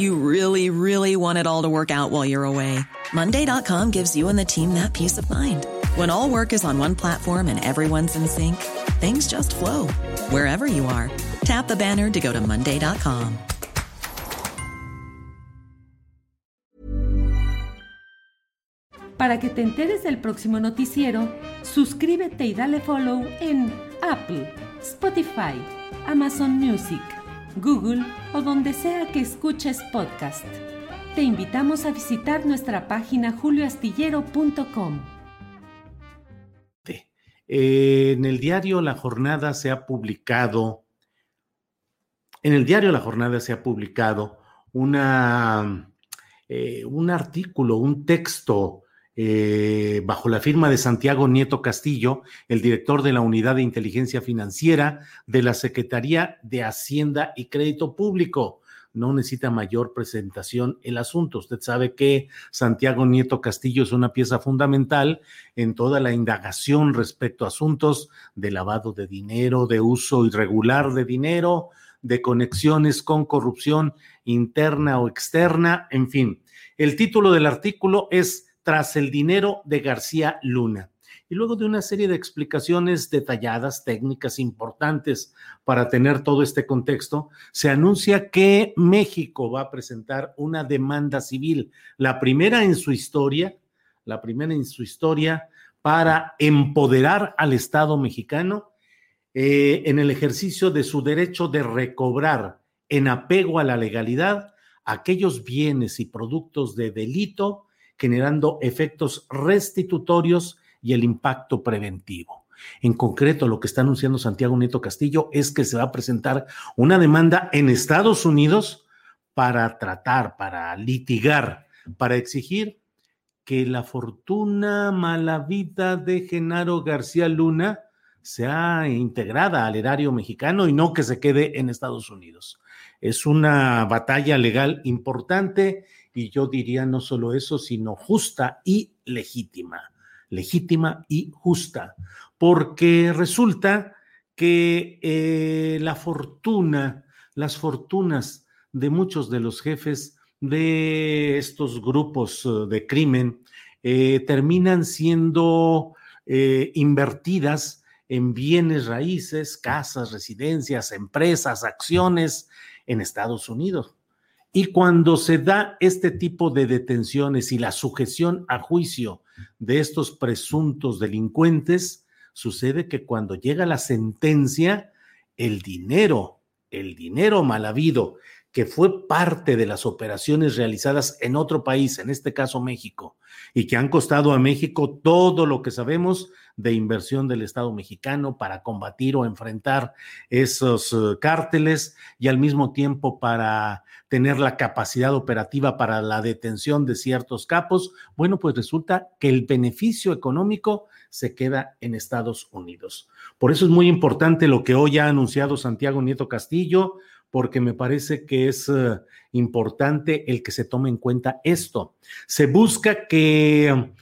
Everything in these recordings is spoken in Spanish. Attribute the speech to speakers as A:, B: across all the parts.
A: You really, really want it all to work out while you're away. Monday.com gives you and the team that peace of mind. When all work is on one platform and everyone's in sync, things just flow wherever you are. Tap the banner to go to Monday.com.
B: Para que te enteres del próximo noticiero, suscríbete y dale follow en Apple, Spotify, Amazon Music, Google o donde sea que escuches podcast. Te invitamos a visitar nuestra página julioastillero.com.
C: En el diario La Jornada se ha publicado, en el diario La Jornada se ha publicado una, eh, un artículo, un texto eh, bajo la firma de Santiago Nieto Castillo, el director de la Unidad de Inteligencia Financiera de la Secretaría de Hacienda y Crédito Público. No necesita mayor presentación el asunto. Usted sabe que Santiago Nieto Castillo es una pieza fundamental en toda la indagación respecto a asuntos de lavado de dinero, de uso irregular de dinero, de conexiones con corrupción interna o externa, en fin. El título del artículo es tras el dinero de García Luna. Y luego de una serie de explicaciones detalladas, técnicas importantes para tener todo este contexto, se anuncia que México va a presentar una demanda civil, la primera en su historia, la primera en su historia para empoderar al Estado mexicano eh, en el ejercicio de su derecho de recobrar en apego a la legalidad aquellos bienes y productos de delito generando efectos restitutorios y el impacto preventivo. En concreto, lo que está anunciando Santiago Nieto Castillo es que se va a presentar una demanda en Estados Unidos para tratar, para litigar, para exigir que la fortuna mala vida de Genaro García Luna sea integrada al erario mexicano y no que se quede en Estados Unidos. Es una batalla legal importante y yo diría no solo eso, sino justa y legítima, legítima y justa, porque resulta que eh, la fortuna, las fortunas de muchos de los jefes de estos grupos eh, de crimen eh, terminan siendo invertidas en bienes raíces, casas, residencias, empresas, acciones en Estados Unidos. Y cuando se da este tipo de detenciones y la sujeción a juicio de estos presuntos delincuentes, sucede que cuando llega la sentencia, el dinero, el dinero mal habido, que fue parte de las operaciones realizadas en otro país, en este caso México, y que han costado a México todo lo que sabemos de inversión del Estado mexicano para combatir o enfrentar esos uh, cárteles y al mismo tiempo para tener la capacidad operativa para la detención de ciertos capos, bueno, pues resulta que el beneficio económico se queda en Estados Unidos. Por eso es muy importante lo que hoy ha anunciado Santiago Nieto Castillo, porque me parece que es uh, importante el que se tome en cuenta esto. Se busca que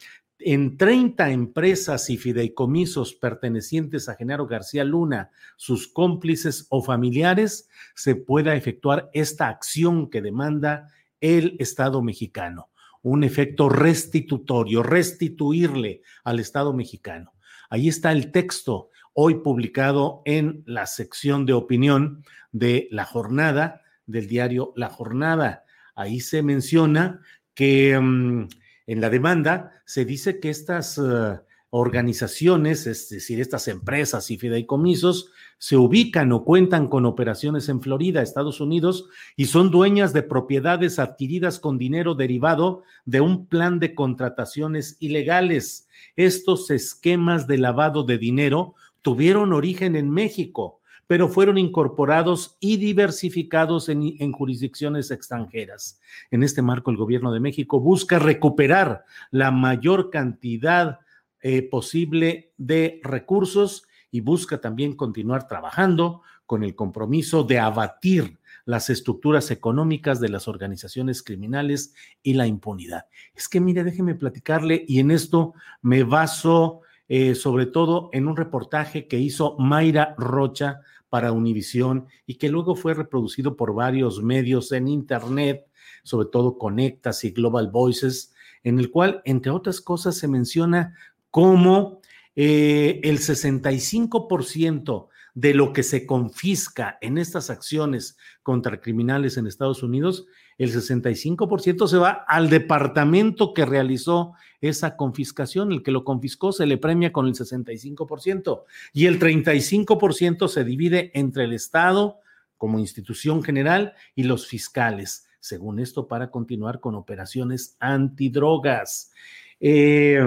C: en 30 empresas y fideicomisos pertenecientes a Genaro García Luna, sus cómplices o familiares, se pueda efectuar esta acción que demanda el Estado mexicano, un efecto restitutorio, restituirle al Estado mexicano. Ahí está el texto hoy publicado en la sección de opinión de la jornada del diario La Jornada. Ahí se menciona que... Um, en la demanda se dice que estas uh, organizaciones, es decir, estas empresas y fideicomisos, se ubican o cuentan con operaciones en Florida, Estados Unidos, y son dueñas de propiedades adquiridas con dinero derivado de un plan de contrataciones ilegales. Estos esquemas de lavado de dinero tuvieron origen en México, pero fueron incorporados y diversificados en, jurisdicciones extranjeras. En este marco, el gobierno de México busca recuperar la mayor cantidad eh, posible de recursos y busca también continuar trabajando con el compromiso de abatir las estructuras económicas de las organizaciones criminales y la impunidad. Es que mire, déjeme platicarle y en esto me baso eh, sobre todo en un reportaje que hizo Mayra Rocha para Univisión y que luego fue reproducido por varios medios en Internet, sobre todo Conectas y Global Voices, en el cual, entre otras cosas, se menciona cómo eh, el 65% de lo que se confisca en estas acciones contra criminales en Estados Unidos, el 65% se va al departamento que realizó esa confiscación. El que lo confiscó se le premia con el 65% y el 35% se divide entre el Estado como institución general y los fiscales, según esto, para continuar con operaciones antidrogas. Eh,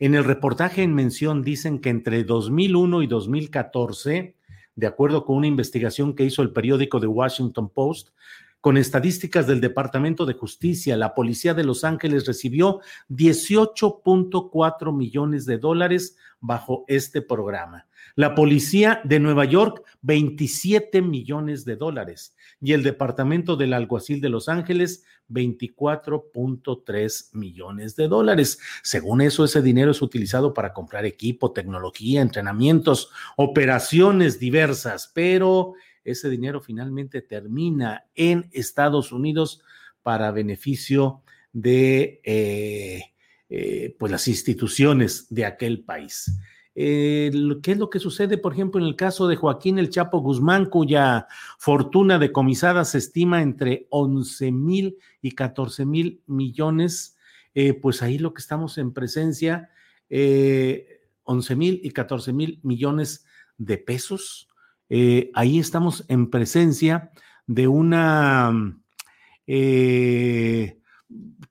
C: en el reportaje en mención dicen que entre 2001 y 2014, de acuerdo con una investigación que hizo el periódico The Washington Post, con estadísticas del Departamento de Justicia, la Policía de Los Ángeles recibió 18.4 millones de dólares bajo este programa. La Policía de Nueva York, 27 millones de dólares. Y el Departamento del Alguacil de Los Ángeles, 24.3 millones de dólares. Según eso, ese dinero es utilizado para comprar equipo, tecnología, entrenamientos, operaciones diversas, pero ese dinero finalmente termina en Estados Unidos para beneficio de eh, eh, pues las instituciones de aquel país. Eh, ¿Qué es lo que sucede, por ejemplo, en el caso de Joaquín El Chapo Guzmán, cuya fortuna decomisada se estima entre 11 mil y 14 mil millones? pues ahí lo que estamos en presencia, 11 mil y 14 mil millones de pesos eh, ahí estamos en presencia de una, eh,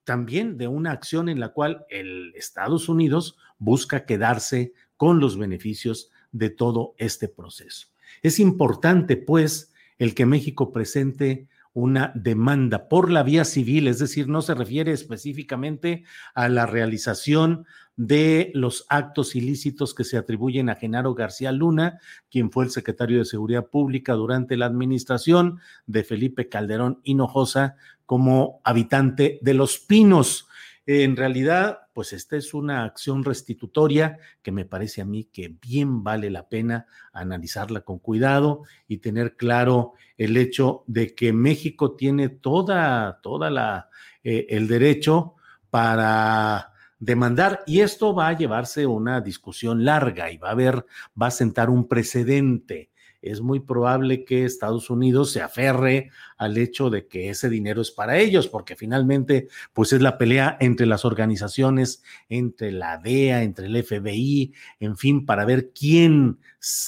C: también de una acción en la cual el Estados Unidos busca quedarse con los beneficios de todo este proceso. Es importante, pues, el que México presente una demanda por la vía civil, es decir, no se refiere específicamente a la realización de los actos ilícitos que se atribuyen a Genaro García Luna, quien fue el secretario de Seguridad Pública durante la administración de Felipe Calderón Hinojosa como habitante de Los Pinos. En realidad, pues esta es una acción restitutoria que me parece a mí que bien vale la pena analizarla con cuidado y tener claro el hecho de que México tiene toda, toda la, eh, el derecho para demandar y esto va a llevarse una discusión larga y va a haber, va a sentar un precedente. Es muy probable que Estados Unidos se aferre al hecho de que ese dinero es para ellos, porque finalmente, pues es la pelea entre las organizaciones, entre la DEA, entre el FBI, en fin, para ver quién,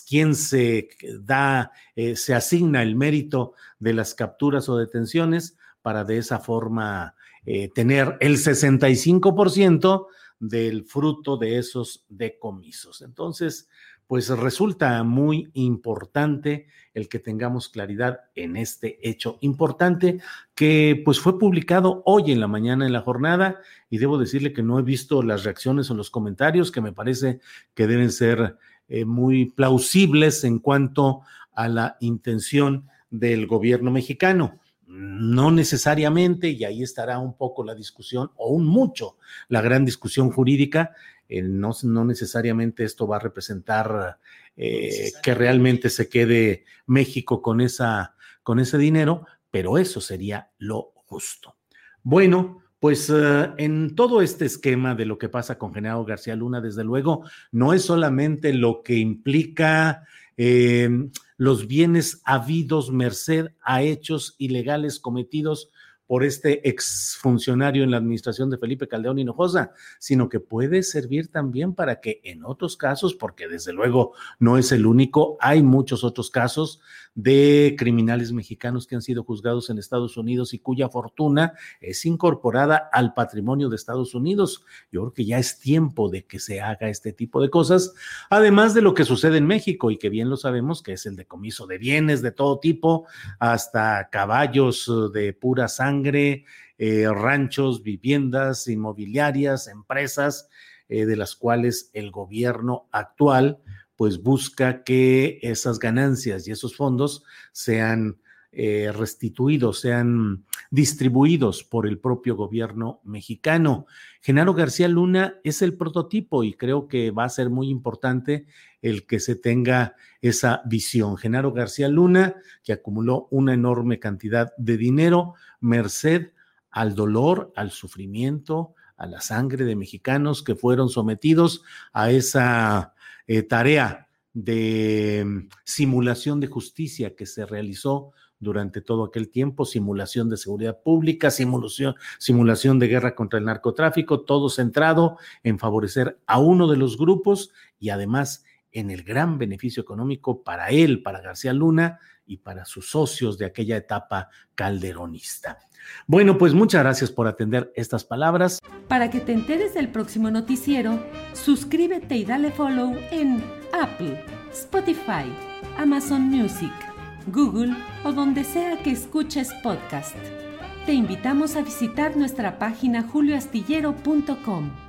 C: quién se da, eh, se asigna el mérito de las capturas o detenciones para de esa forma eh, tener el 65% del fruto de esos decomisos. Entonces, pues resulta muy importante el que tengamos claridad en este hecho importante que pues fue publicado hoy en la mañana en la jornada y debo decirle que no he visto las reacciones o los comentarios que me parece que deben ser eh, muy plausibles en cuanto a la intención del gobierno mexicano. No necesariamente, y ahí estará un poco la discusión, o un mucho, la gran discusión jurídica, eh, no, no, necesariamente esto va a representar eh, que realmente se quede México con, esa, con ese dinero, pero eso sería lo justo. Bueno, pues uh, en todo este esquema de lo que pasa con General García Luna, desde luego, no es solamente lo que implica eh, los bienes habidos merced a hechos ilegales cometidos por este exfuncionario en la administración de Felipe Caldeón Hinojosa, sino que puede servir también para que en otros casos, porque desde luego no es el único, hay muchos otros casos de criminales mexicanos que han sido juzgados en Estados Unidos y cuya fortuna es incorporada al patrimonio de Estados Unidos. Yo creo que ya es tiempo de que se haga este tipo de cosas, además de lo que sucede en México y que bien lo sabemos, que es el decomiso de bienes de todo tipo, hasta caballos de pura sangre eh, ranchos, viviendas inmobiliarias, empresas, eh, de las cuales el gobierno actual pues busca que esas ganancias y esos fondos sean eh, restituidos, sean distribuidos por el propio gobierno mexicano. Genaro García Luna es el prototipo y creo que va a ser muy importante el que se tenga esa visión. Genaro García Luna, que acumuló una enorme cantidad de dinero, merced al dolor, al sufrimiento, a la sangre de mexicanos que fueron sometidos a esa eh, tarea de mm, simulación de justicia que se realizó durante todo aquel tiempo, simulación de seguridad pública, simulación, simulación de guerra contra el narcotráfico, todo centrado en favorecer a uno de los grupos y además en el gran beneficio económico para él, para García Luna y para sus socios de aquella etapa calderonista. Bueno, pues muchas gracias por atender estas palabras.
B: Para que te enteres del próximo noticiero, suscríbete y dale follow en Apple, Spotify, Amazon Music, Google o donde sea que escuches podcast. Te invitamos a visitar nuestra página julioastillero.com.